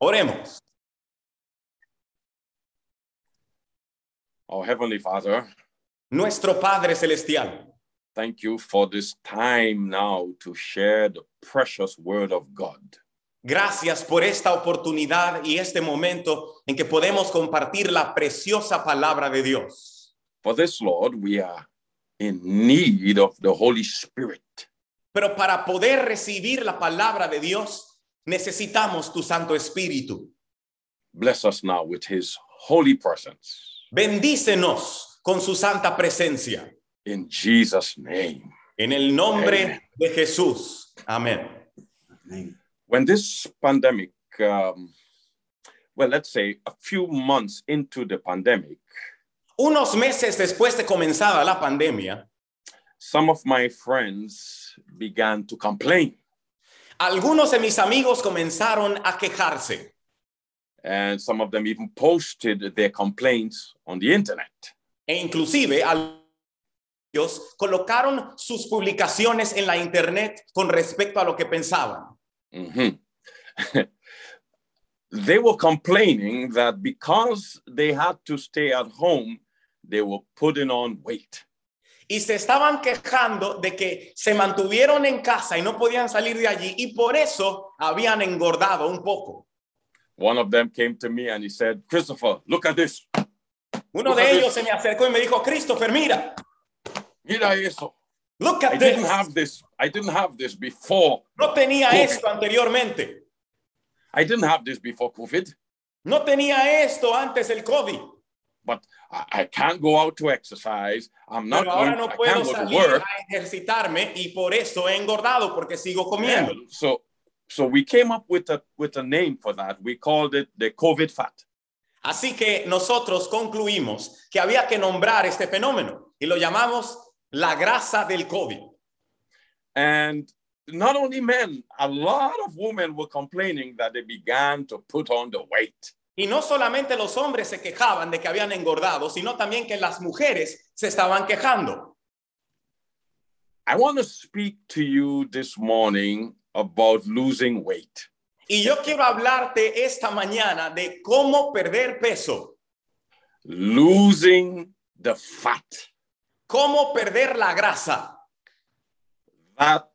Oremos. Our Heavenly Father, Nuestro Padre Celestial, thank you for this time now to share the precious word of God. gracias por esta oportunidad y este momento en que podemos compartir la preciosa palabra de Dios. For this, Lord, we are in need of the Holy Spirit. Pero para poder recibir la palabra de Dios, necesitamos tu Santo Espíritu. Bless us now with His holy presence. Bendícenos con su santa presencia. In Jesus' name. En el nombre Amen. de Jesús. Amén. When this pandemic, um, well, let's say a few months into the pandemic, Unos meses después de comenzada la pandemia, some of my friends began to complain. Algunos de mis amigos comenzaron a quejarse And some of them even posted their complaints on the internet. e inclusive ellos colocaron sus publicaciones en la internet con respecto a lo que pensaban. Mhm. they were complaining that because they had to stay at home, they were putting on weight. Y se estaban quejando de que se mantuvieron en casa y no podían salir de allí y por eso habían engordado un poco. One of them came to me and he said, Christopher, look at this. Uno Look de ellos this. se me acercó y me dijo, Christopher, mira, Mira eso. look I at didn't this. have this. I didn't have this before. No tenía COVID. esto anteriormente. I didn't have this before COVID, No tenía esto antes del COVID. But I, I can't go out to exercise. I'm not Pero ahora going, no I puedo to salir work. a ejercitarme y por eso he engordado porque sigo Yeah. So so we came up with a with a name for that. We called it the COVID fat. Así que nosotros concluimos que había que nombrar este fenómeno y lo llamamos la grasa del COVID. And not only men, a lot of women were complaining that they began to put on the weight. Y no solamente los hombres se quejaban de que habían engordado, sino también que las mujeres se estaban quejando. I want to speak to you this morning about losing weight. Y yo quiero hablarte esta mañana de cómo perder peso, Losing the fat. cómo perder la grasa. That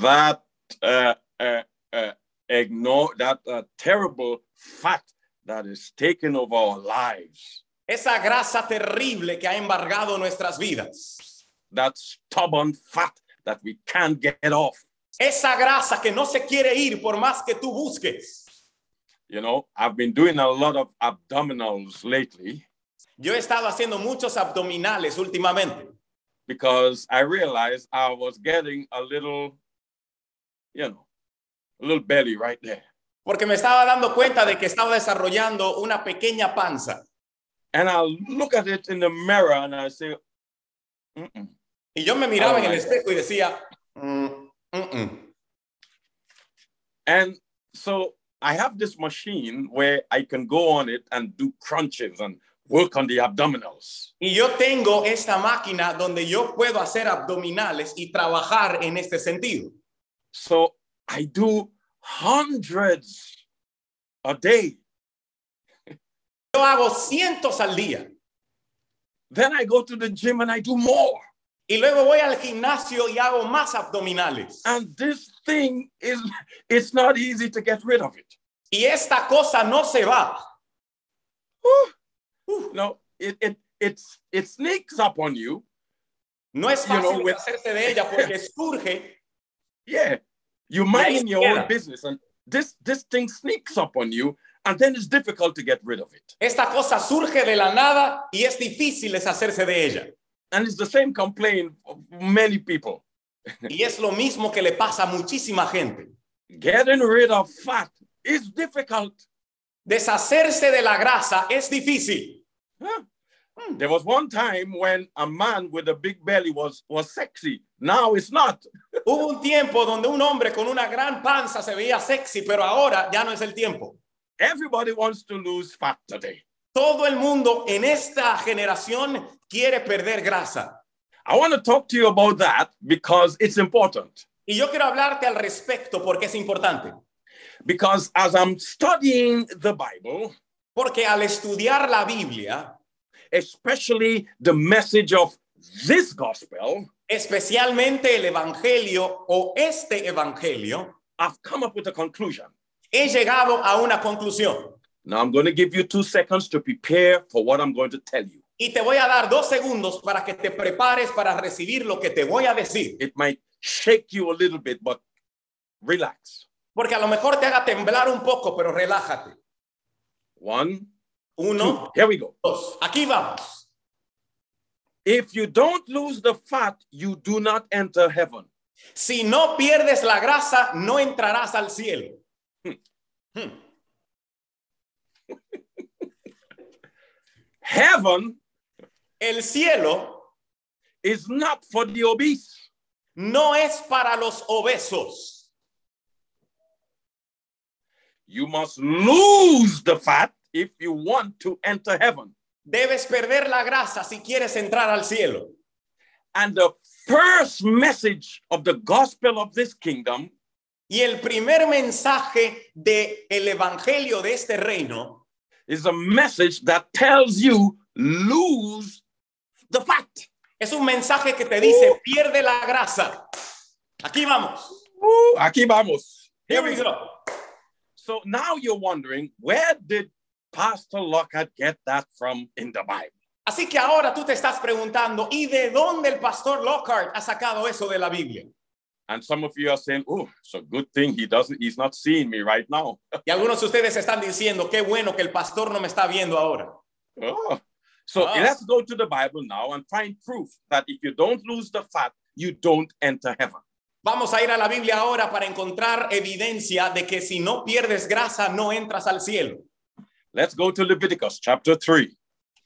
that uh, uh, uh, ignore that uh, terrible fat that is taking over our lives. Esa grasa terrible que ha embargado nuestras vidas. That stubborn fat that we can't get off. Esa grasa que no se quiere ir por más que tú busques. You know, I've been doing a lot of abdominals lately Yo he estado haciendo muchos abdominales últimamente because I realized I was getting a little, you know, a little belly right there. Porque me estaba dando cuenta de que estaba desarrollando una pequeña panza. And I look at it in the mirror and I say, Mm-mm. Y yo me miraba Oh en el espejo y decía, "Mm, mm, mm". and so I have this machine where I can go on it and do crunches and work on the abdominals. Y yo tengo esta máquina donde yo puedo hacer abdominales y trabajar en este sentido. So I do hundreds a day. Yo hago cientos al día Then I go to the gym and I do more. y luego voy al gimnasio y hago más abdominales. And this thing is, it's not easy to get rid of it. Y esta cosa no se va. No, it, it, it's, it sneaks up on you. No es You know, fácil with- hacerse de ella porque surge Yeah. You ahí mind se your own business and this, this thing sneaks up on you and then it's difficult to get rid of it. Esta cosa surge de la nada y es difícil deshacerse de ella. And it's the same complaint of many people. Y es lo mismo que le pasa a muchísima gente. Getting rid of fat is difficult. Deshacerse de la grasa es difícil. Huh? Hmm. There was one time when a man with a big belly was, was sexy. Now it's not. Hubo un tiempo donde un hombre con una gran panza se veía sexy, pero ahora ya no es el tiempo. Everybody wants to lose fat today. Todo el mundo en esta generación quiere perder grasa. I want to talk to you about that because it's important. Y yo quiero hablarte al respecto porque es importante. Because as I'm studying the Bible, Porque al estudiar la Biblia, especially the message of this gospel, especialmente el Evangelio o este Evangelio, I've come up with a conclusion. he llegado a una conclusión. Now I'm going to give you two seconds to prepare for what I'm going to tell you. Y te voy a dar dos segundos para que te prepares para recibir lo que te voy a decir. It might shake you a little bit, but relax. Porque a lo mejor te haga temblar un poco, pero relájate. One, two, Uno, here we go. dos. Aquí vamos. If you don't lose the fat, you do not enter heaven. Si no pierdes la grasa, no entrarás al cielo. Hmm. Heaven El cielo is not for the obese. no es para los obesos. You must lose the fat if you want to enter heaven. Debes perder la grasa si quieres entrar al cielo. And the first message of the gospel of this kingdom Y el primer mensaje de el evangelio de este reino is a message that tells you lose the fat. es un mensaje que te dice pierde la grasa. Aquí vamos. Woo, aquí vamos. Here we go. So now you're wondering, where did Pastor Lockhart get that from in the Bible? Así que ahora tú te estás preguntando, ¿y de dónde el pastor Lockhart ha sacado eso de la Biblia? And some of you are saying, oh, it's a good thing he doesn't, he's not seeing me right now. Y algunos de ustedes están diciendo, qué bueno que el pastor no me está viendo ahora. Oh. So Ah. let's go to the Bible now and find proof that if you don't lose the fat, you don't enter heaven. Vamos a ir a la Biblia ahora para encontrar evidencia de que si no pierdes grasa no entras al cielo. Let's go to Leviticus chapter 3.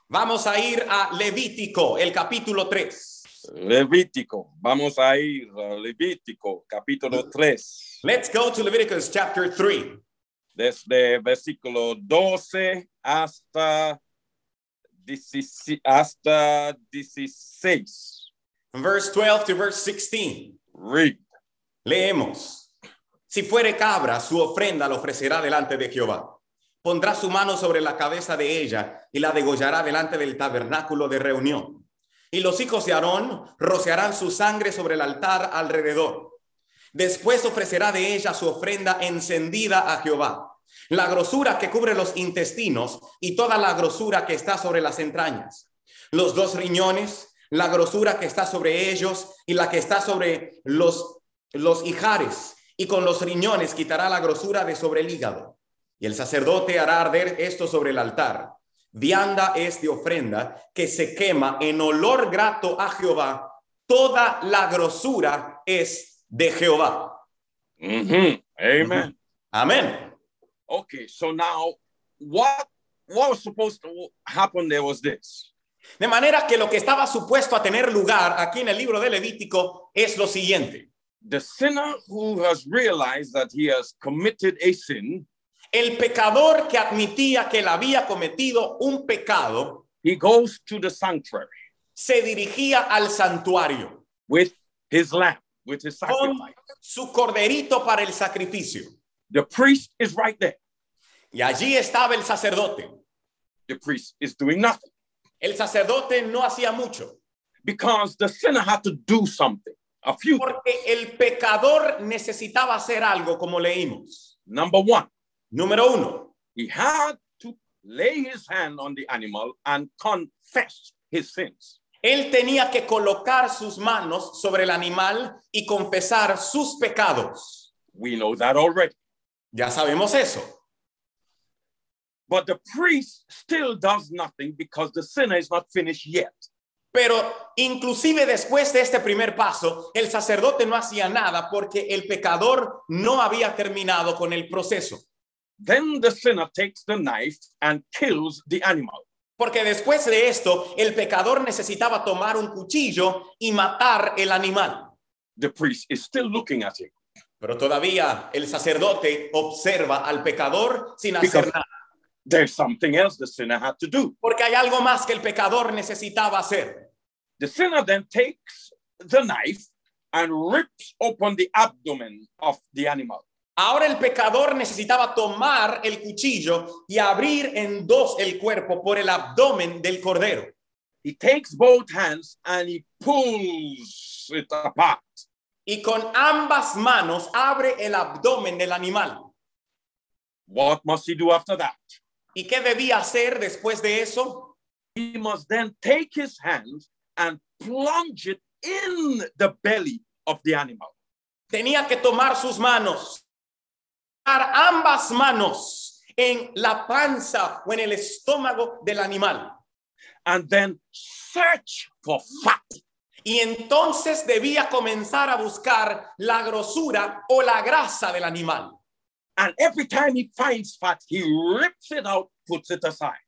Vamos a ir a Levítico, el capítulo 3. Levítico. Vamos a ir a Levítico capítulo 3. Let's go to Leviticus chapter 3. Desde versículo 12 hasta, 16 hasta 16. Verse 12 to verse 16. Read. Leemos. Si fuere cabra, su ofrenda la ofrecerá delante de Jehová. Pondrá su mano sobre la cabeza de ella y la degollará delante del tabernáculo de reunión. Y los hijos de Aarón rociarán su sangre sobre el altar alrededor. Después ofrecerá de ella su ofrenda encendida a Jehová. La grosura que cubre los intestinos y toda la grosura que está sobre las entrañas. Los dos riñones, la grosura que está sobre ellos y la que está sobre los los ijares y con los riñones quitará la grosura de sobre el hígado. Y el sacerdote hará arder esto sobre el altar. Vianda es de ofrenda que se quema en olor grato a Jehová. Toda la grosura es de Jehová. Mhm. Amen. Amén. Okay, so now what what was supposed to happen there was this. De manera que lo que estaba supuesto a tener lugar aquí en el libro de Levítico es lo siguiente. The sinner who has realized that he has committed a sin, El pecador que admitía que él había cometido un pecado he goes to the sanctuary se dirigía al santuario. with his lamb, with his con sacrifice. su corderito para el sacrificio. The priest is right there. Y allí estaba el sacerdote. The priest is doing nothing El sacerdote no hacía mucho, because the sinner had to do something. A few. porque el pecador necesitaba hacer algo, como leímos. Number one, Número uno, he had to lay his hand on the animal and confess his sins. él tenía que colocar sus manos sobre el animal y confesar sus pecados. We know that already. Ya sabemos eso. But the priest still does nothing because the sinner is not finished yet. Pero inclusive después de este primer paso, el sacerdote no hacía nada porque el pecador no había terminado con el proceso. Then the sinner takes the knife and kills the animal. Porque después de esto, el pecador necesitaba tomar un cuchillo y matar el animal. The priest is still looking at him Pero todavía el sacerdote observa al pecador sin hacer Because- nada. there's something else the sinner had to do. Porque hay algo más que el pecador necesitaba hacer. The sinner then takes the knife and rips open the abdomen of the animal. Ahora el pecador necesitaba tomar el cuchillo y abrir en dos el cuerpo por el abdomen del cordero. He takes both hands and he pulls it apart. Y con ambas manos abre el abdomen del animal. What must he do after that? ¿Y qué debía hacer después de eso? He must then take his hands and plunge it in the belly of the animal. Tenía que tomar sus manos, ambas manos en la panza o en el estómago del animal. and then search for fat. Y entonces debía comenzar a buscar la grosura o la grasa del animal. And every time he finds fat, he rips it out, puts it aside.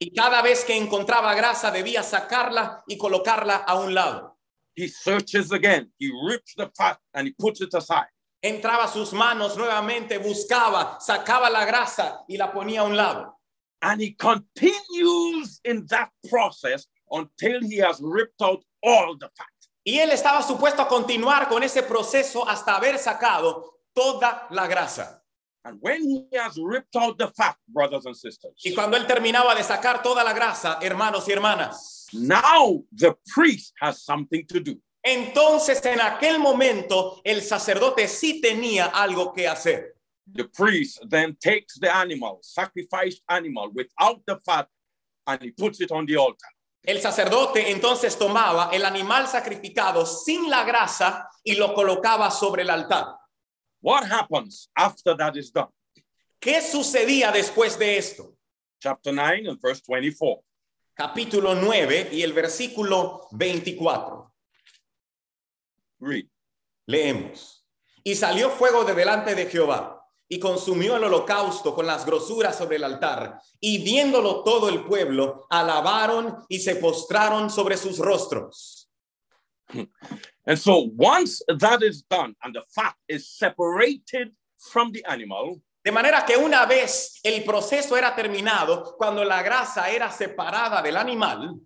Y cada vez que encontraba grasa debía sacarla y colocarla a un lado. He searches again, he rips the fat and he puts it aside. Entraba sus manos nuevamente, buscaba, sacaba la grasa y la ponía a un lado. And he continues in that process until he has ripped out all the fat. Y él estaba supuesto a continuar con ese proceso hasta haber sacado toda la grasa. And when he has ripped out the fat, brothers and sisters, Y cuando él terminaba de sacar toda la grasa, hermanos y hermanas, now the priest has something to do. Entonces en aquel momento el sacerdote sí tenía algo que hacer. The priest then takes the animal, sacrificed animal without the fat, and he puts it on the altar. El sacerdote entonces tomaba el animal sacrificado sin la grasa y lo colocaba sobre el altar. What happens after that is done? ¿Qué sucedía después de esto? Chapter 9 and verse 24. Capítulo 9 y el versículo 24. Read. Leemos. Y salió fuego de delante de Jehová y consumió el holocausto con las grosuras sobre el altar. Y viéndolo todo el pueblo, alabaron y se postraron sobre sus rostros. And so once that is done and the fat is separated from the animal, De manera que una vez el proceso era terminado, cuando la grasa era separada del animal,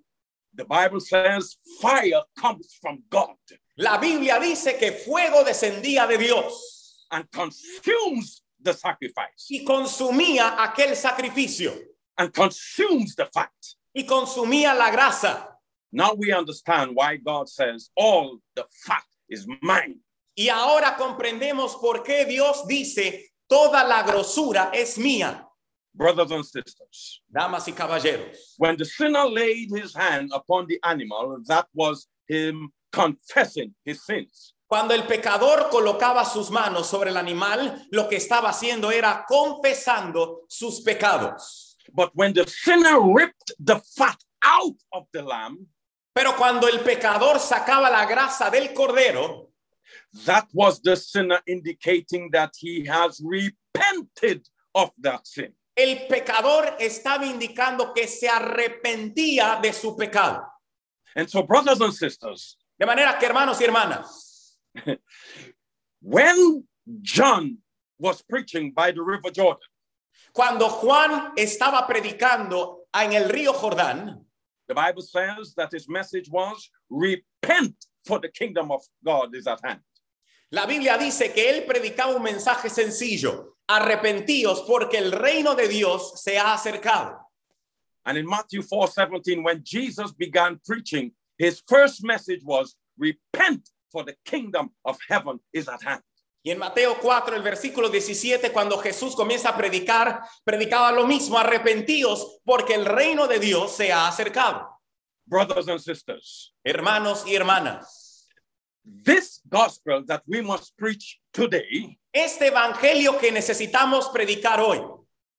the Bible says fire comes from God la Biblia dice que fuego descendía de Dios and consumes the sacrifice y consumía aquel sacrificio and consumes the fat. y consumía la grasa. Now we understand why God says all the fat is mine. Y ahora comprendemos por qué Dios dice, toda la grosura es mía. Brothers and sisters, Damas y caballeros, when the sinner laid his hand upon the animal, that was him confessing his sins. cuando el pecador colocaba sus manos sobre el animal, lo que estaba haciendo era confesando sus pecados. But when the sinner ripped the fat out of the lamb, Pero cuando el pecador sacaba la grasa del cordero, that was the sinner indicating that he has repented of that sin. el pecador estaba indicando que se arrepentía de su pecado. And so, brothers and sisters, De manera que, hermanos y hermanas, when John was preaching by the river Jordan, cuando Juan estaba predicando en el río Jordán, the Bible says that his message was repent for the kingdom of God is at hand. la Biblia dice que él predicaba un mensaje sencillo, arrepentíos porque el reino de Dios se ha acercado. And in Matthew 4 17, when Jesus began preaching, his first message was repent for the kingdom of heaven is at hand. Y en Mateo 4, el versículo 17, cuando Jesús comienza a predicar, predicaba lo mismo, arrepentíos porque el reino de Dios se ha acercado. Brothers and sisters, Hermanos y hermanas, this gospel that we must preach today, este evangelio que necesitamos predicar hoy,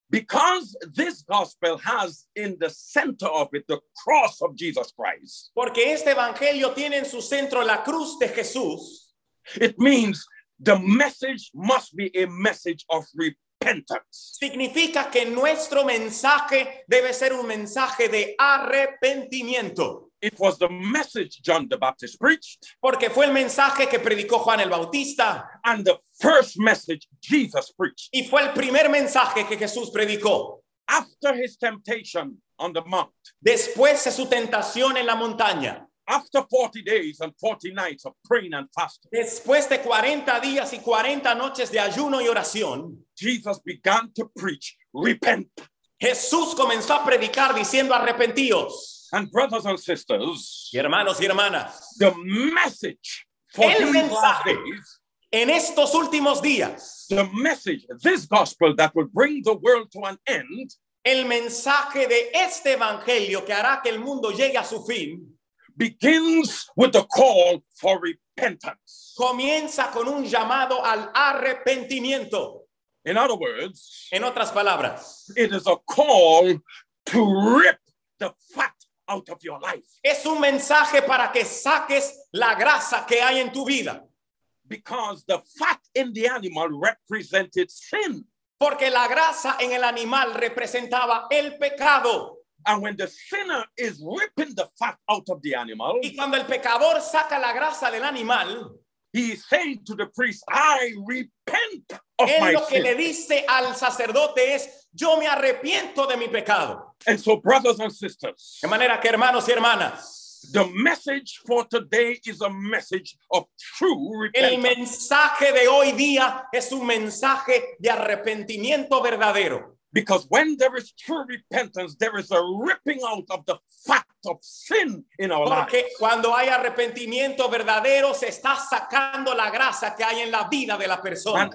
because this gospel has in the center of it the cross of Jesus Christ, porque este evangelio tiene en su centro la cruz de Jesús, it means the message must be a message of repentance. significa que nuestro mensaje debe ser un mensaje de arrepentimiento, It was the message John the Baptist preached, porque fue el mensaje que predicó Juan el Bautista and the first message Jesus preached. y fue el primer mensaje que Jesús predicó. After his temptation on the mount, Después de su tentación en la montaña, after 40 days and 40 nights of praying and fasting, Después de 40 días y 40 noches de ayuno y oración, Jesus began to preach, repent. Jesús comenzó a predicar diciendo arrepentíos. And brothers and sisters, Y hermanos y hermanas, the message for El these last mensaje. days, en estos últimos días, the message, this gospel that will bring the world to an end, el mensaje de este evangelio que hará que el mundo llegue a su fin, begins with the call for repentance. comienza con un llamado al arrepentimiento. In other words, En otras palabras, it is a call to rip the fat out of your life es un mensaje para que saques la grasa que hay en tu vida. because the fat in the animal represented sin. Porque la grasa en el animal representaba el pecado. And when the sinner is ripping the fat out of the animal, Y cuando el pecador saca la grasa del animal, he is saying to the priest, I repent of él my lo que sin. le dice al sacerdote es, yo me arrepiento de mi pecado. And so, brothers and sisters, De manera que hermanos y hermanas, the message for today is a message of true el repentance. mensaje de hoy día es un mensaje de arrepentimiento verdadero. Because when there is true repentance, there is a ripping out of the fat of sin in our lives. Porque cuando hay arrepentimiento verdadero, se está sacando la grasa que hay en la vida de la persona. And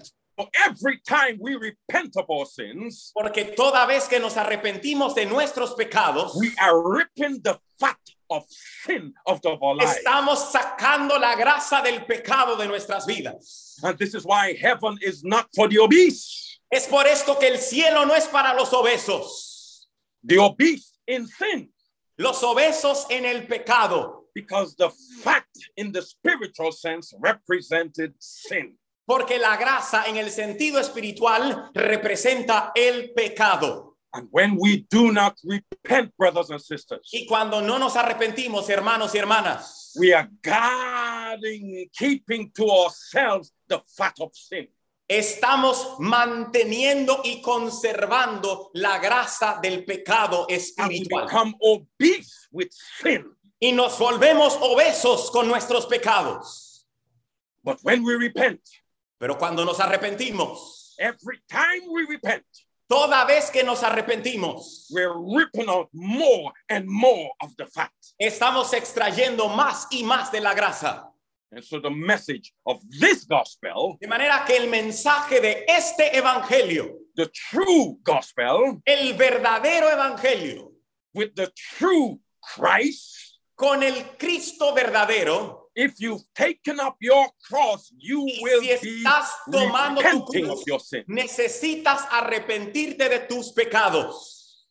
every time we repent of our sins, Porque toda vez que nos arrepentimos de nuestros pecados, we are ripping the fat of sin out of our lives. estamos sacando la grasa del pecado de nuestras vidas. And this is why heaven is not for the obese. Es por esto que el cielo no es para los obesos, The obese in sin, los obesos en el pecado, because the fat in the spiritual sense represented sin. Porque la grasa en el sentido espiritual representa el pecado. And when we do not repent, brothers and sisters, Y cuando no nos arrepentimos, hermanos y hermanas, we are guarding, keeping to ourselves the fat of sin. estamos manteniendo y conservando la grasa del pecado And we espiritual. become obese with sin. Y nos volvemos obesos con nuestros pecados. But when we repent, Pero cuando nos arrepentimos, every time we repent, toda vez que nos arrepentimos, we're ripping out more and more of the fat. estamos extrayendo más y más de la grasa. And so the message of this gospel, De manera que el mensaje de este evangelio, the true gospel el verdadero evangelio, with the true Christ, con el Cristo verdadero, if you've taken up your cross, you Y will si be estás tomando tu repenting cruz, of your sin. necesitas arrepentirte de tus pecados.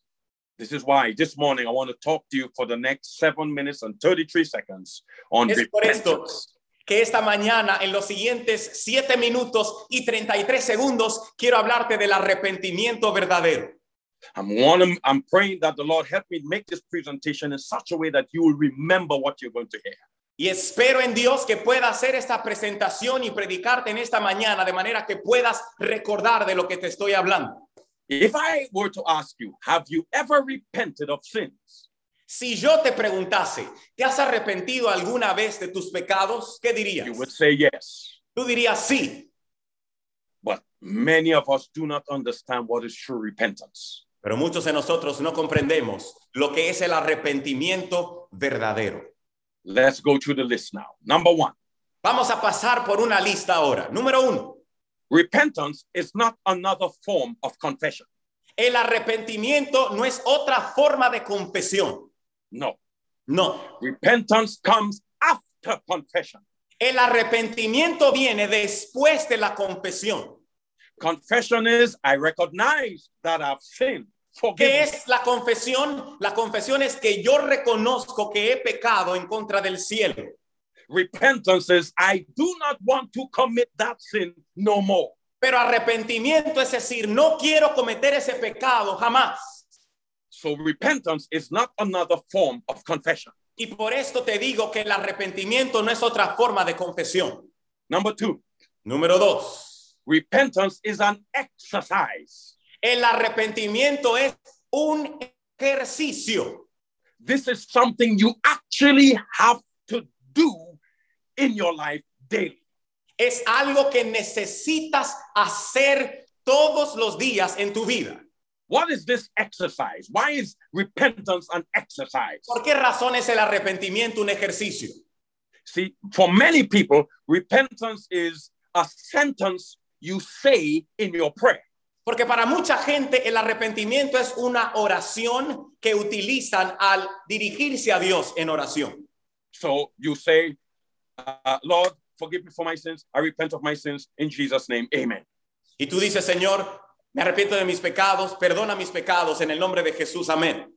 This is why this morning I want to talk to you for the next seven minutes and 33 seconds on Es por esto que esta mañana, en los siguientes siete minutos y 33 segundos, quiero hablarte del arrepentimiento verdadero. I'm, wanting, I'm praying that the Lord help me make this presentation in such a way that you will remember what you're going to hear. Y espero en Dios que pueda hacer esta presentación y predicarte en esta mañana de manera que puedas recordar de lo que te estoy hablando. If I were to ask you, have you ever repented of sins? Si yo te preguntase, ¿te has arrepentido alguna vez de tus pecados? ¿Qué dirías? You would say yes. Tú dirías sí, But many of us do not understand what is true repentance. pero muchos de nosotros no comprendemos lo que es el arrepentimiento verdadero. Let's go through the list now. Number one, Vamos a pasar por una lista ahora. Número uno, repentance is not another form of confession. el arrepentimiento no es otra forma de confesión. No, No, repentance comes after confession. el arrepentimiento viene después de la confesión. Confession is I recognize that I've sinned. ¿Qué es la confesión? La confesión es que yo reconozco que he pecado en contra del cielo. Repentance is I do not want to commit that sin no more. Pero arrepentimiento es decir, no quiero cometer ese pecado jamás. So repentance is not another form of confession. Y por esto te digo que el arrepentimiento no es otra forma de confesión. Number two, Número dos, repentance is an exercise. El arrepentimiento es un ejercicio. This is something you actually have do in your life daily. Es algo que necesitas hacer todos los días en tu vida. What is this exercise? Why is repentance an exercise? ¿Por qué razón es el arrepentimiento un ejercicio? See, for many people, repentance is a sentence you say in your prayer. Porque para mucha gente el arrepentimiento es una oración que utilizan al dirigirse a Dios en oración. So you say, uh, Lord, forgive me for my sins. I repent of my sins in Jesus' name. Amen. Y tú dices, Señor, me arrepiento de mis pecados, perdona mis pecados en el nombre de Jesús, amén.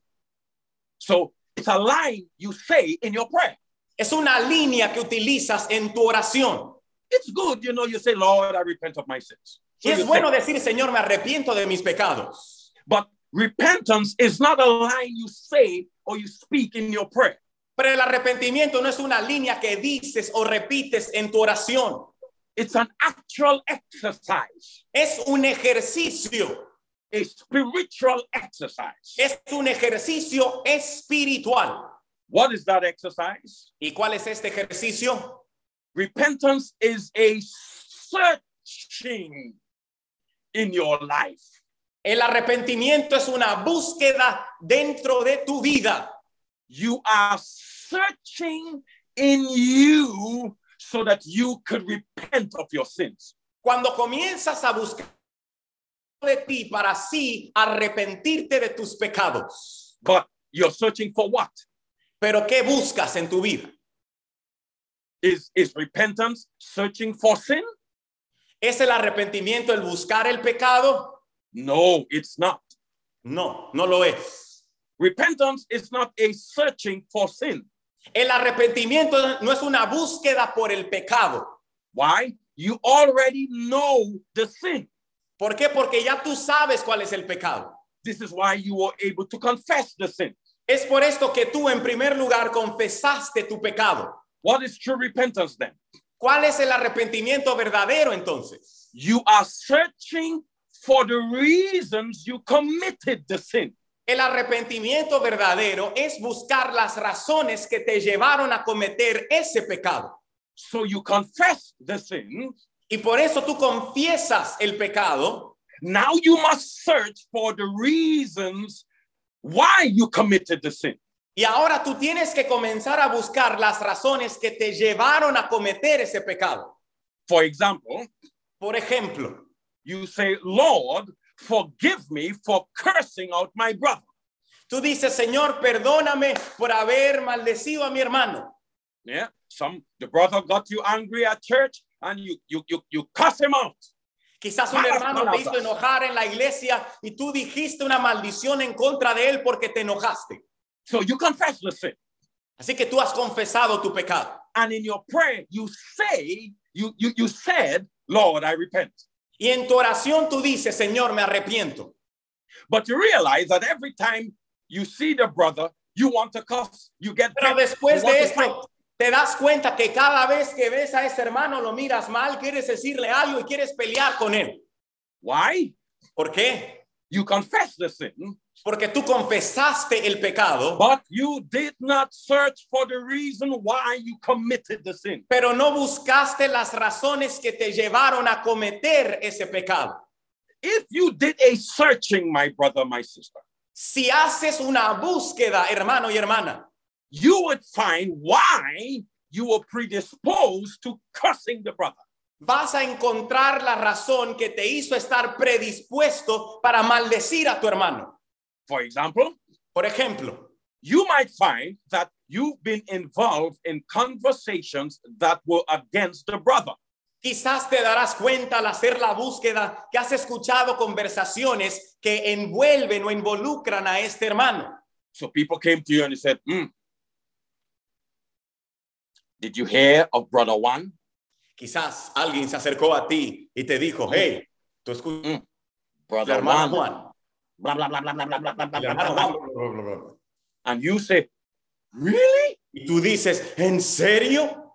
So it's a line you say in your prayer. Es una línea que utilizas en tu oración. It's good, you know, you say, Lord, I repent of my sins. Y es bueno decir, Señor, me arrepiento de mis pecados. but repentance is not a line you say or you speak in your prayer. Pero el arrepentimiento no es una línea que dices o repites en tu oración. It's an actual exercise, Es un ejercicio, a spiritual exercise. es un ejercicio espiritual. What is that exercise? ¿Y cuál es este ejercicio? Repentance is a searching in your life. El arrepentimiento es una búsqueda dentro de tu vida. You are searching in you so that you could repent of your sins. Cuando comienzas a buscar de ti para así arrepentirte de tus pecados. But you're searching for what? Pero ¿qué buscas en tu vida? Is, is repentance searching for sin? ¿Es el arrepentimiento el buscar el pecado? No, it's not. No, no lo es. Repentance is not a searching for sin. El arrepentimiento no es una búsqueda por el pecado. Why? You already know the sin. ¿Por qué? Porque ya tú sabes cuál es el pecado. This is why you were able to confess the sin. Es por esto que tú en primer lugar confesaste tu pecado. What is true repentance then? ¿Cuál es el arrepentimiento verdadero entonces? You are searching for the reasons you committed the sin. El arrepentimiento verdadero es buscar las razones que te llevaron a cometer ese pecado. So you confess the sin. Y por eso tú confiesas el pecado. Now you must search for the reasons why you committed the sin. Y ahora tú tienes que comenzar a buscar las razones que te llevaron a cometer ese pecado. For example, Por ejemplo, you say, Lord, forgive me for cursing out my brother. tú dices, Señor, perdóname por haber maldecido a mi hermano. Yeah. Some the brother got you angry at church and you you you, you cuss him out. Quizás un Malas hermano te hizo enojar en la iglesia y tú dijiste una maldición en contra de él porque te enojaste. So you confess the sin. Así que tú has confesado tu pecado. And in your prayer, you say, you you you said, Lord, I repent. Y en tu oración tú dices, Señor, me arrepiento. But you realize that every time you see the brother, you want to cuss, you get Pero vexed, después you de esto, te das cuenta que cada vez que ves a ese hermano lo miras mal, quieres decirle algo y quieres pelear con él. Why? ¿Por qué? You confess the sin, Porque tú confesaste el pecado, but you did not search for the reason why you committed the sin. pero no buscaste las razones que te llevaron a cometer ese pecado. If you did a searching, my brother, my sister, Si haces una búsqueda, hermano y hermana, you would find why you were predisposed to cursing the brother. vas a encontrar la razón que te hizo estar predispuesto para maldecir a tu hermano. For example, Por ejemplo, you might find that you've been involved in conversations that were against the brother. quizás te darás cuenta al hacer la búsqueda que has escuchado conversaciones que envuelven o involucran a este hermano. So people came to you and they said, "Hmm, Did you hear of brother one? Quizás alguien se acercó a ti y te dijo, hey, tú escuchas el Brother. Juan. Blah, blah, blah, blah, blah, blah, blah, blah, blah, blah, Juan, blah. bla, bla, bla, bla. And you say, Really? Y tú dices, ¿en serio?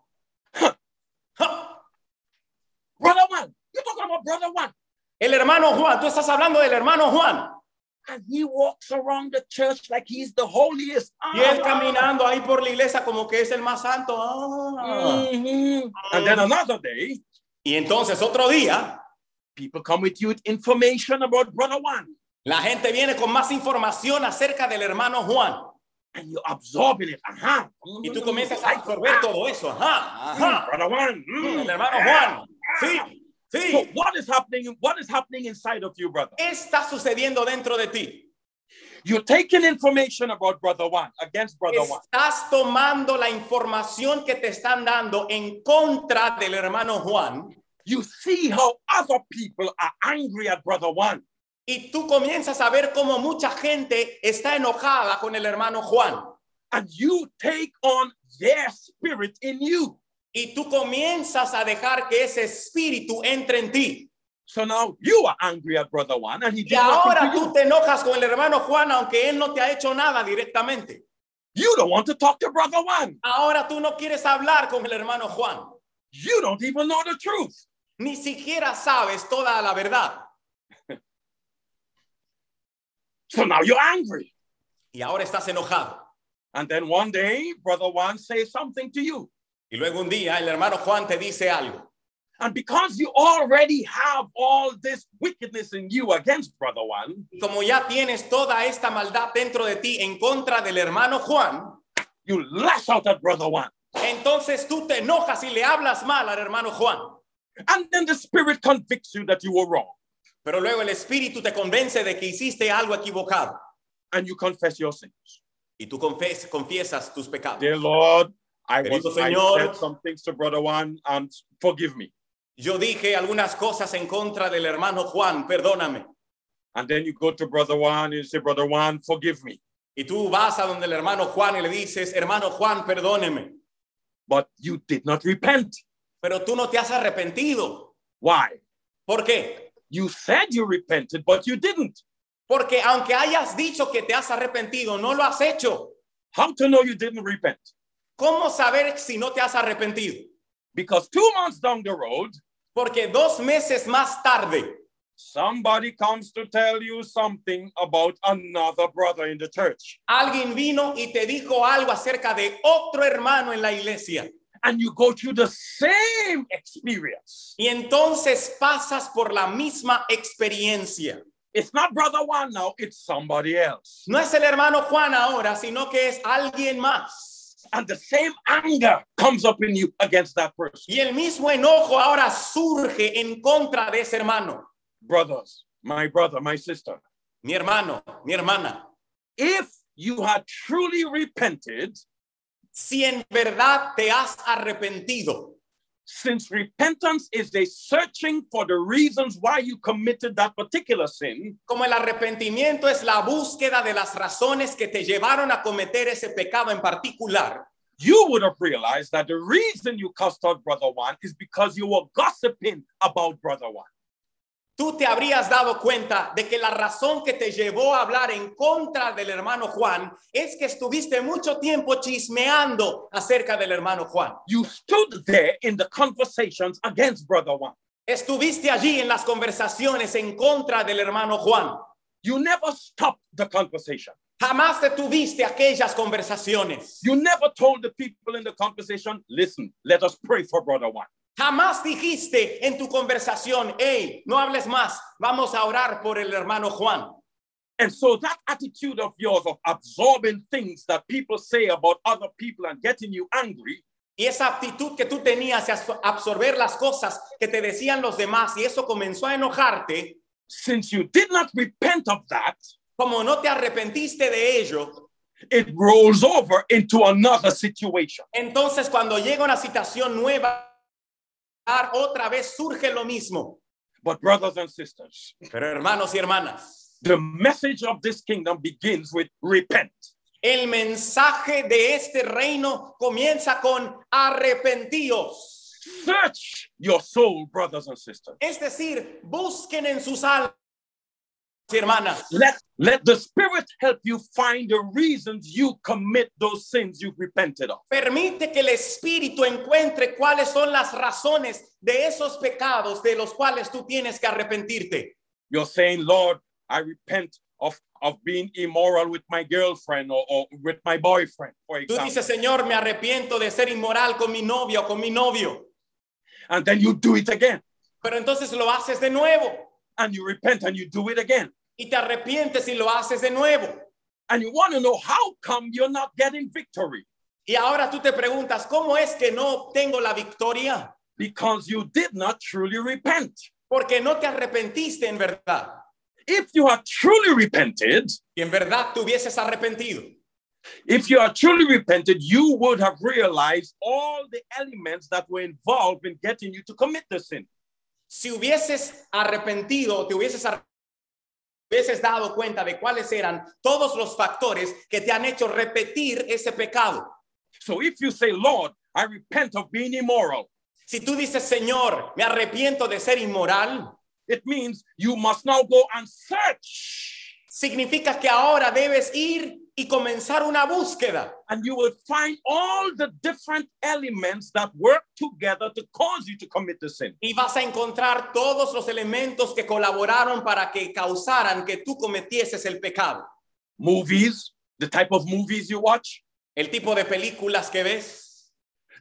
Brother one? You're talking about brother one. El hermano Juan, tú estás hablando del hermano Juan. And he walks around the church like he's the holiest. Y él Ah. caminando ahí por la iglesia como que es el más santo. Ah. Mhm. And then another day, Y entonces otro día, people come with you with information about brother one. La gente viene con más información acerca del hermano Juan. And you're absorbing it. Ajá. Y tú comienzas a absorber todo eso. Ajá, ajá. Brother one. mm. El hermano Juan. Sí, So sí. what is happening? What is happening inside of you, brother? ¿Qué está sucediendo dentro de ti? You're taking information about brother one against brother one. Estás tomando la información que te están dando en contra del hermano Juan You see how other people are angry at brother one. Y tú comienzas a ver cómo mucha gente está enojada con el hermano Juan And you take on their spirit in you. y tú comienzas a dejar que ese espíritu entre en ti. So now you are angry at brother one and he Y did nothing ahora tú te enojas con el hermano Juan aunque él no te ha hecho nada directamente. You don't want to talk to brother one. Ahora tú no quieres hablar con el hermano Juan. You don't even know the truth. Ni siquiera sabes toda la verdad. So now you're angry. Y ahora estás enojado. And then one day, brother one says something to you. Y luego un día el hermano Juan te dice algo. And because you already have all this wickedness in you against brother one, Y como ya tienes toda esta maldad dentro de ti en contra del hermano Juan, you lash out at brother one. entonces tú te enojas y le hablas mal al hermano Juan. And then the spirit convicts you that you were wrong. Pero luego el espíritu te convence de que hiciste algo equivocado. And you confess your sins. Y tú confes- confiesas tus pecados. Dear Lord, I, was, Querido I Señor. said some things to brother one and forgive me. Yo dije algunas cosas en contra del hermano Juan, perdóname. And then you go to brother one and you say, brother one, forgive me. Y tú vas a donde el hermano Juan y le dices, hermano Juan, perdóneme. But you did not repent. Pero tú no te has arrepentido. Why? ¿Por qué? You said you repented, but you didn't. Porque aunque hayas dicho que te has arrepentido, no lo has hecho. How to know you didn't repent? ¿Cómo saber si no te has arrepentido? Because two months down the road, Porque dos meses más tarde, somebody comes to tell you something about another brother in the church. alguien vino y te dijo algo acerca de otro hermano en la iglesia. And you go through the same experience. Y entonces pasas por la misma experiencia. It's not brother Juan now, it's somebody else. No es el hermano Juan ahora, sino que es alguien más. And the same anger comes up in you against that person. Y el mismo enojo ahora surge en contra de ese hermano. Brothers, my brother, my sister, Mi hermano, mi hermana. if you had truly repented, Si en verdad te has arrepentido, since repentance is a searching for the reasons why you committed that particular sin, como el arrepentimiento es la búsqueda de las razones que te llevaron a cometer ese pecado en particular, you would have realized that the reason you cussed out brother one is because you were gossiping about brother one. Tú te habrías dado cuenta de que la razón que te llevó a hablar en contra del hermano Juan es que estuviste mucho tiempo chismeando acerca del hermano Juan. You stood there in the conversations against brother one. Estuviste allí en las conversaciones en contra del hermano Juan. You never stopped the conversation. Jamás detuviste aquellas conversaciones. You never told the people in the conversation, listen, let us pray for brother one. Jamás dijiste en tu conversación, hey, no hables más, vamos a orar por el hermano Juan. And so that attitude of yours of absorbing things that people say about other people and getting you angry Y esa actitud que tú tenías de absor- absorber las cosas que te decían los demás y eso comenzó a enojarte, since you did not repent of that, como no te arrepentiste de ello, it rolls over into another situation. entonces cuando llega una situación nueva, otra vez surge lo mismo. But, brothers and sisters, Pero hermanos y hermanas, the message of this kingdom begins with repent. el mensaje de este reino comienza con arrepentíos. Search your soul, brothers and sisters. Es decir, busquen en sus almas y hermanas. Let, let the Spirit help you find the reasons you commit those sins you've repented of. Permite que el Espíritu encuentre cuáles son las razones de esos pecados de los cuales tú tienes que arrepentirte. You're saying, Lord, I repent of, of being immoral with my girlfriend or, or with my boyfriend, for example. Tú dices, Señor, me arrepiento de ser inmoral con mi novia o con mi novio. And then you do it again. Pero entonces lo haces de nuevo And you repent and you do it again. Y te arrepientes y lo haces de nuevo. And you want to know how come you're not getting victory? Y ahora tú te preguntas, ¿cómo es que no obtengo la victoria? Because you did not truly repent. Porque no te arrepentiste en verdad. If you are truly repented, Y en verdad te hubieses arrepentido. if you are truly repented, you would have realized all the elements that were involved in getting you to commit the sin. Si hubieses arrepentido, te hubieses ar- hubieses dado cuenta de cuáles eran todos los factores que te han hecho repetir ese pecado. So if you say, Lord, I repent of being immoral, Si tú dices, Señor, me arrepiento de ser inmoral, it means you must now go and search. significa que ahora debes ir y comenzar una búsqueda. And you will find all the different elements that work together to cause you to commit the sin. Y vas a encontrar todos los elementos que colaboraron para que causaran que tú cometieses el pecado. Movies, the type of movies you watch, El tipo de películas que ves,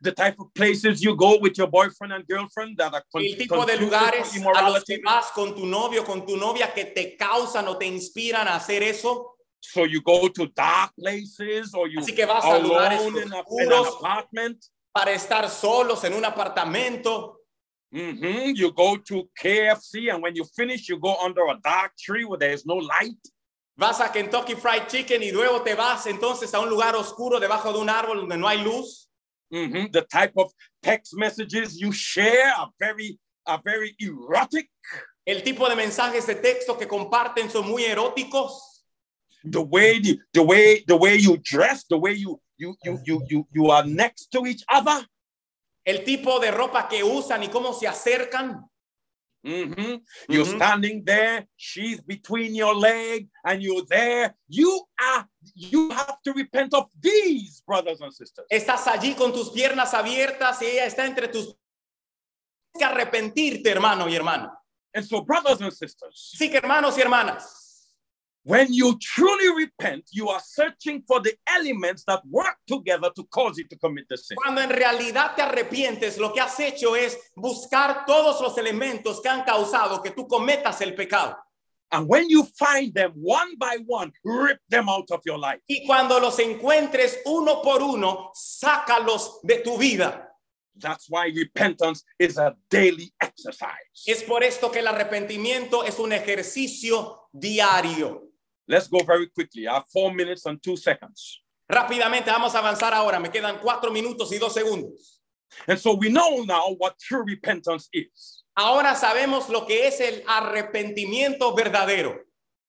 the type of places you go with your boyfriend and girlfriend that are el tipo de lugares a los que vas con tu novio, con tu novia que te causan o te inspiran a hacer eso. So you go to dark places or you Así que vas a lugares oscuros apartment. para estar solos en un apartamento. Mhm. You go to KFC and when you finish, you go under a dark tree where there is no light. Vas a Kentucky Fried Chicken y luego te vas entonces a un lugar oscuro debajo de un árbol donde no hay luz. Mhm. The type of text messages you share are very are very erotic. El tipo de mensajes de texto que comparten son muy eróticos. The way the, the way the way you dress, the way you you you you you you are next to each other. El tipo de ropa que usan y cómo se acercan. Mhm. You're Mhm. standing there, she's between your leg, and you're there. You are you have to repent of these, brothers and sisters. Estás allí con tus piernas abiertas y ella está entre tus... Que arrepentirte, hermano y hermana. And so, brothers and sisters, Sí que hermanos y hermanas, when you truly repent, you are searching for the elements that work together to cause you to commit the sin. cuando en realidad te arrepientes, lo que has hecho es buscar todos los elementos que han causado que tú cometas el pecado. And when you find them one by one, rip them out of your life. Y cuando los encuentres uno por uno, sácalos de tu vida. That's why repentance is a daily exercise. Es por esto que el arrepentimiento es un ejercicio diario. Let's go very quickly. I have four minutes and two seconds. Rápidamente vamos a avanzar ahora. Me quedan cuatro minutos y dos segundos. And so we know now what true repentance is. Ahora sabemos lo que es el arrepentimiento verdadero.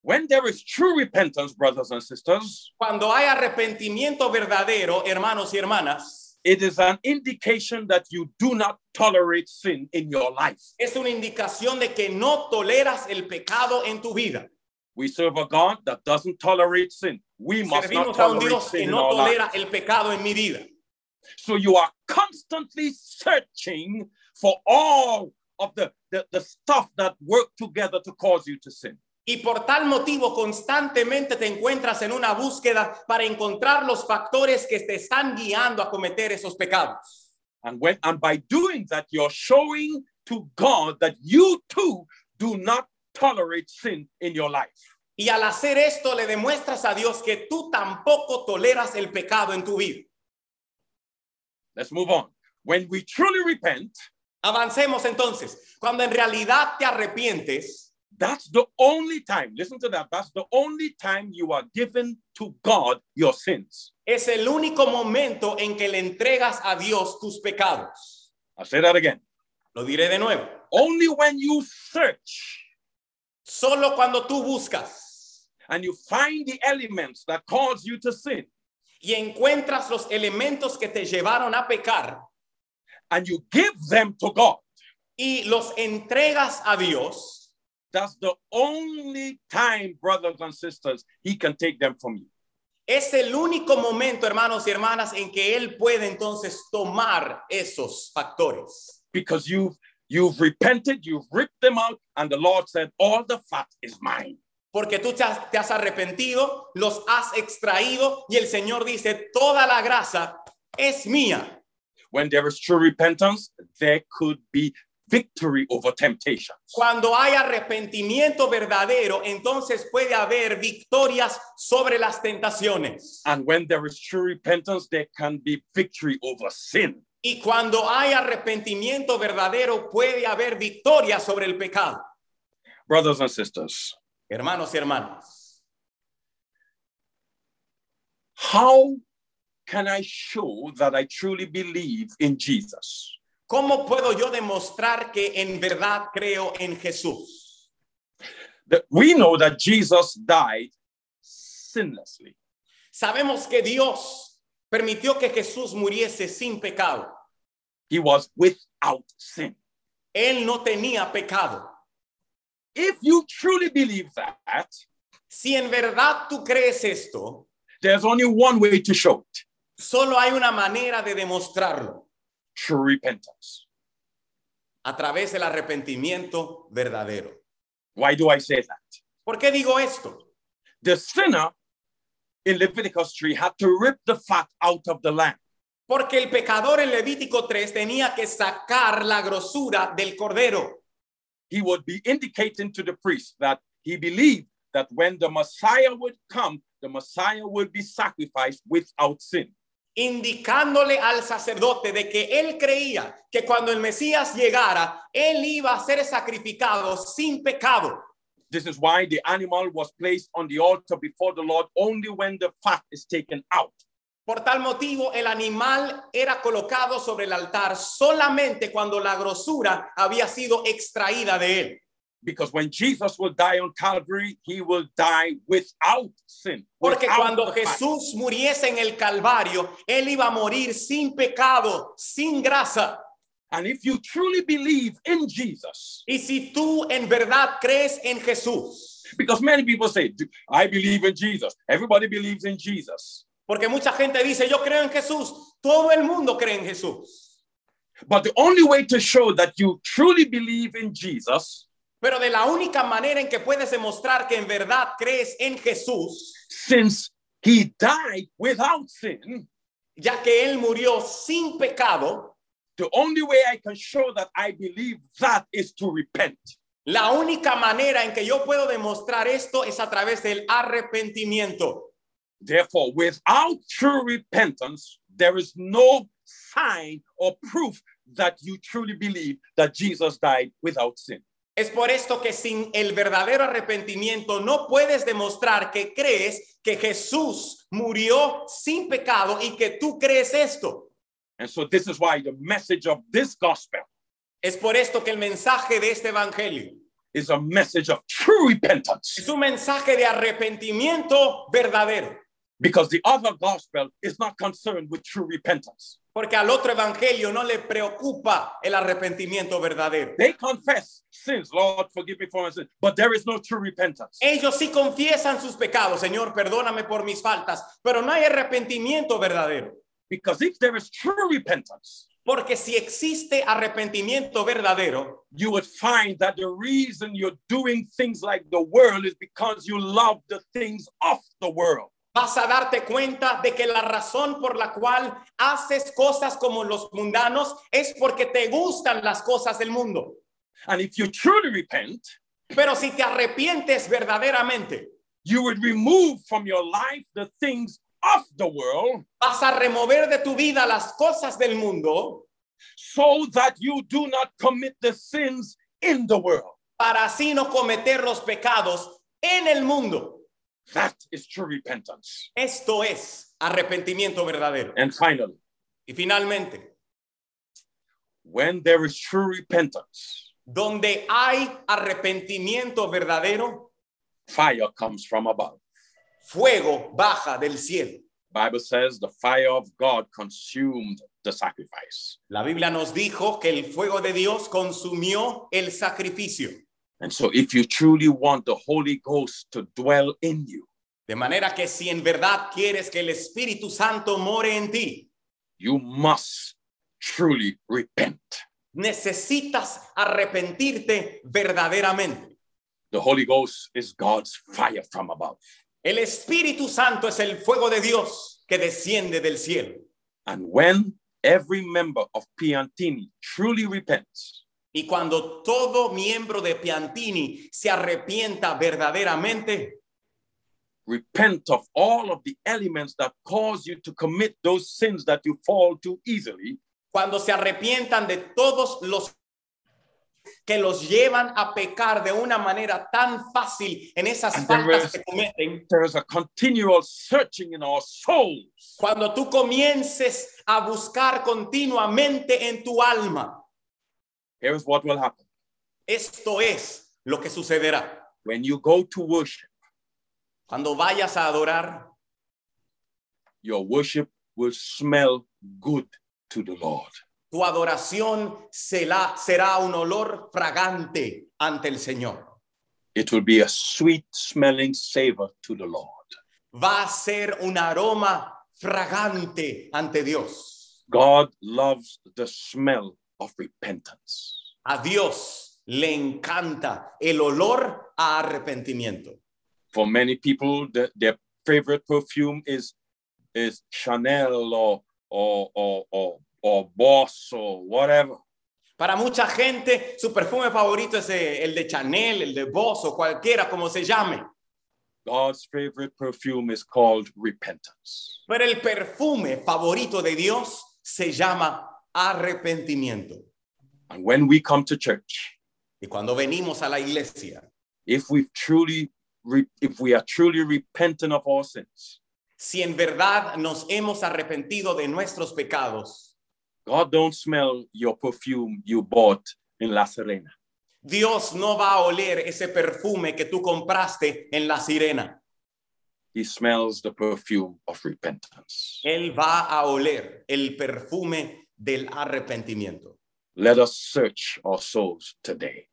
When there is true repentance, brothers and sisters, Cuando hay arrepentimiento verdadero, hermanos y hermanas, it is an indication that you do not tolerate sin in your life. es una indicación de que no toleras el pecado en tu vida. We serve a God that doesn't tolerate sin. We must not Servimos a un tolerate Dios que sin in no tolera el pecado en mi vida. So you are constantly searching for all of the, the, the stuff that work together to cause you to sin. Y por tal motivo constantemente te encuentras en una búsqueda para encontrar los factores que te están guiando a cometer esos pecados. And when and by doing that, you're showing to God that you too do not tolerate sin in your life. Y al hacer esto le demuestras a Dios que tú tampoco toleras el pecado en tu vida. Let's move on. When we truly repent, Avancemos entonces. Cuando en realidad te arrepientes, that's the only time, listen to that, that's the only time you are given to God your sins. es el único momento en que le entregas a Dios tus pecados. I'll say that again. Lo diré de nuevo. Only when you search Solo cuando tú buscas and you find the elements that cause you to sin, y encuentras los elementos que te llevaron a pecar and you give them to God, y los entregas a Dios, that's the only time, brothers and sisters, He can take them from you. es el único momento, hermanos y hermanas, en que Él puede entonces tomar esos factores. Because you've you've repented, you've ripped them out, and the Lord said, All the fat is mine. Porque tú te has, te has arrepentido, los has extraído y el Señor dice, toda la grasa es mía. When there is true repentance, there could be victory over temptations. Cuando hay arrepentimiento verdadero, entonces puede haber victorias sobre las tentaciones. And when there is true repentance, there can be victory over sin. Y cuando hay arrepentimiento verdadero, puede haber victoria sobre el pecado. Brothers and sisters, Hermanos y hermanas, how can I show that I truly believe in Jesus? ¿cómo puedo yo demostrar que en verdad creo en Jesús? That we know that Jesus died sinlessly. Sabemos que Dios permitió que Jesús muriese sin pecado. He was without sin. Él no tenía pecado. If you truly believe that, Si en verdad tú crees esto, there's only one way to show it solo hay una manera de demostrarlo true repentance. a través del arrepentimiento verdadero. Why do I say that? ¿Por qué digo esto? The sinner in Leviticus 3 had to rip the fat out of the lamb. Porque el pecador en Levítico 3 tenía que sacar la grosura del cordero. He would be indicating to the priest that he believed that when the Messiah would come, the Messiah would be sacrificed without sin. indicándole al sacerdote de que él creía que cuando el Mesías llegara, él iba a ser sacrificado sin pecado. This is why the animal was placed on the altar before the Lord only when the fat is taken out. Por tal motivo, el animal era colocado sobre el altar solamente cuando la grosura había sido extraída de él. Because when Jesus will die on Calvary, he will die without sin. Porque without cuando. Jesús muriese en el Calvario, él iba a morir sin pecado, sin grasa. And if you truly believe in Jesus, Y si tú en verdad crees en Jesús, because many people say, I believe in Jesus, everybody believes in Jesus. porque mucha gente dice, yo creo en Jesús, todo el mundo cree en Jesús. But the only way to show that you truly believe in Jesus, Pero de la única manera en que puedes demostrar que en verdad crees en Jesús, since he died without sin, ya que Él murió sin pecado, the only way I can show that I believe that is to repent. la única manera en que yo puedo demostrar esto es a través del arrepentimiento. Therefore, without true repentance, there is no sign or proof that you truly believe that Jesus died without sin. Es por esto que sin el verdadero arrepentimiento no puedes demostrar que crees que Jesús murió sin pecado y que tú crees esto. And so, this is why the message of this gospel Es por esto que el mensaje de este evangelio is a message of true repentance. es un mensaje de arrepentimiento verdadero. Because the other gospel is not concerned with true repentance. Porque al otro evangelio no le preocupa el arrepentimiento verdadero. They confess sins, Lord, forgive me for my sins, but there is no true repentance. Ellos sí confiesan sus pecados, Señor, perdóname por mis faltas, pero no hay arrepentimiento verdadero. Because if there is true repentance, Porque si existe arrepentimiento verdadero, you would find that the reason you're doing things like the world is because you love the things of the world. vas a darte cuenta de que la razón por la cual haces cosas como los mundanos es porque te gustan las cosas del mundo. And if you truly repent, Pero si te arrepientes verdaderamente, you would remove from your life the things of the world vas a remover de tu vida las cosas del mundo so that you do not commit the sins in the world. para así no cometer los pecados en el mundo. That is true repentance. Esto es arrepentimiento verdadero. And finally, Y finalmente, when there is true repentance, donde hay arrepentimiento verdadero, fire comes from above. Fuego baja del cielo. Bible says the fire of God consumed the sacrifice. La Biblia nos dijo que el fuego de Dios consumió el sacrificio. And so if you truly want the Holy Ghost to dwell in you, De manera que si en verdad quieres que el Espíritu Santo more en ti, you must truly repent. necesitas arrepentirte verdaderamente. The Holy Ghost is God's fire from above. El Espíritu Santo es el fuego de Dios que desciende del cielo. And when every member of Piantini truly repents, Y cuando todo miembro de Piantini se arrepienta verdaderamente, repent of all of the elements that cause you to commit those sins that you fall too easily, cuando se arrepientan de todos los que los llevan a pecar de una manera tan fácil en esas And faltas is- que cometen, there is a continual searching in our souls. cuando tú comiences a buscar continuamente en tu alma, what will happen esto es lo que sucederá. when you go to worship, Cuando vayas a adorar, your worship will smell good to the Lord. Tu adoración será, será un olor fragante ante el Señor. It will be a sweet smelling savor to the Lord. Va a ser un aroma fragante ante Dios. God loves the smell of repentance. A Dios le encanta el olor a arrepentimiento. For many people, the, their favorite perfume is is Chanel or or or or, or Boss or whatever. Para mucha gente, su perfume favorito es eh, el de Chanel, el de Boss o cualquiera como se llame. God's favorite perfume is called repentance. Pero el perfume favorito de Dios se llama arrepentimiento. And when we come to church, Y cuando venimos a la iglesia, if we truly if we are truly repentant of our sins, si en verdad nos hemos arrepentido de nuestros pecados, God don't smell your perfume you bought in La Serena. Dios no va a oler ese perfume que tú compraste en la sirena. He smells the perfume of repentance. Él va a oler el perfume del arrepentimiento. Let us search our souls today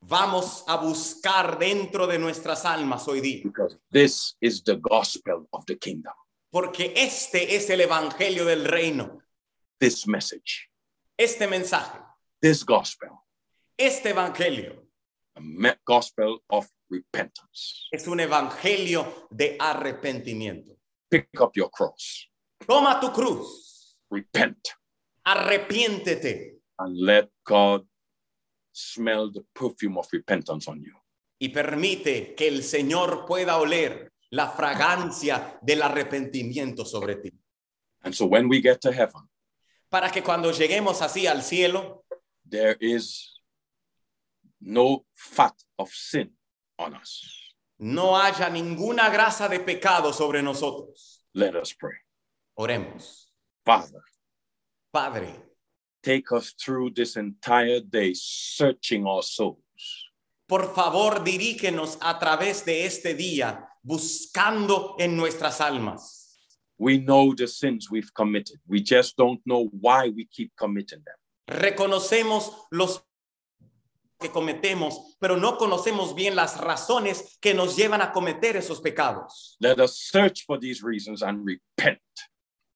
Vamos a buscar dentro de nuestras almas hoy día, because this is the gospel of the kingdom. porque este es el evangelio del reino, This message, este mensaje, this gospel, este evangelio a gospel of repentance. es un evangelio de arrepentimiento. Pick up your cross, Toma tu cruz, repent, arrepiéntete and let God smell the perfume of repentance on you. y permite que el Señor pueda oler la fragancia del arrepentimiento sobre ti. And so when we get to heaven, Para que cuando lleguemos así al cielo, there is no fat of sin on us. no haya ninguna grasa de pecado sobre nosotros. Let us pray. Oremos. Father, Padre, take us through this entire day searching our souls. por favor, dirígenos a través de este día buscando en nuestras almas. We know the sins we've committed. We just don't know why we keep committing them. Reconocemos los que cometemos, pero no conocemos bien las razones que nos llevan a cometer esos pecados. Let us search for these reasons and repent.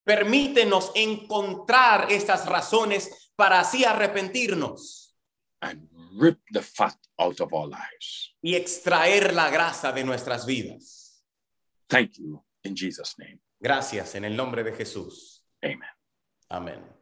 Permítenos encontrar estas razones para así arrepentirnos and rip the fat out of our lives. y extraer la grasa de nuestras vidas. Thank you in Jesus' name. Gracias en el nombre de Jesús. Amen. Amén.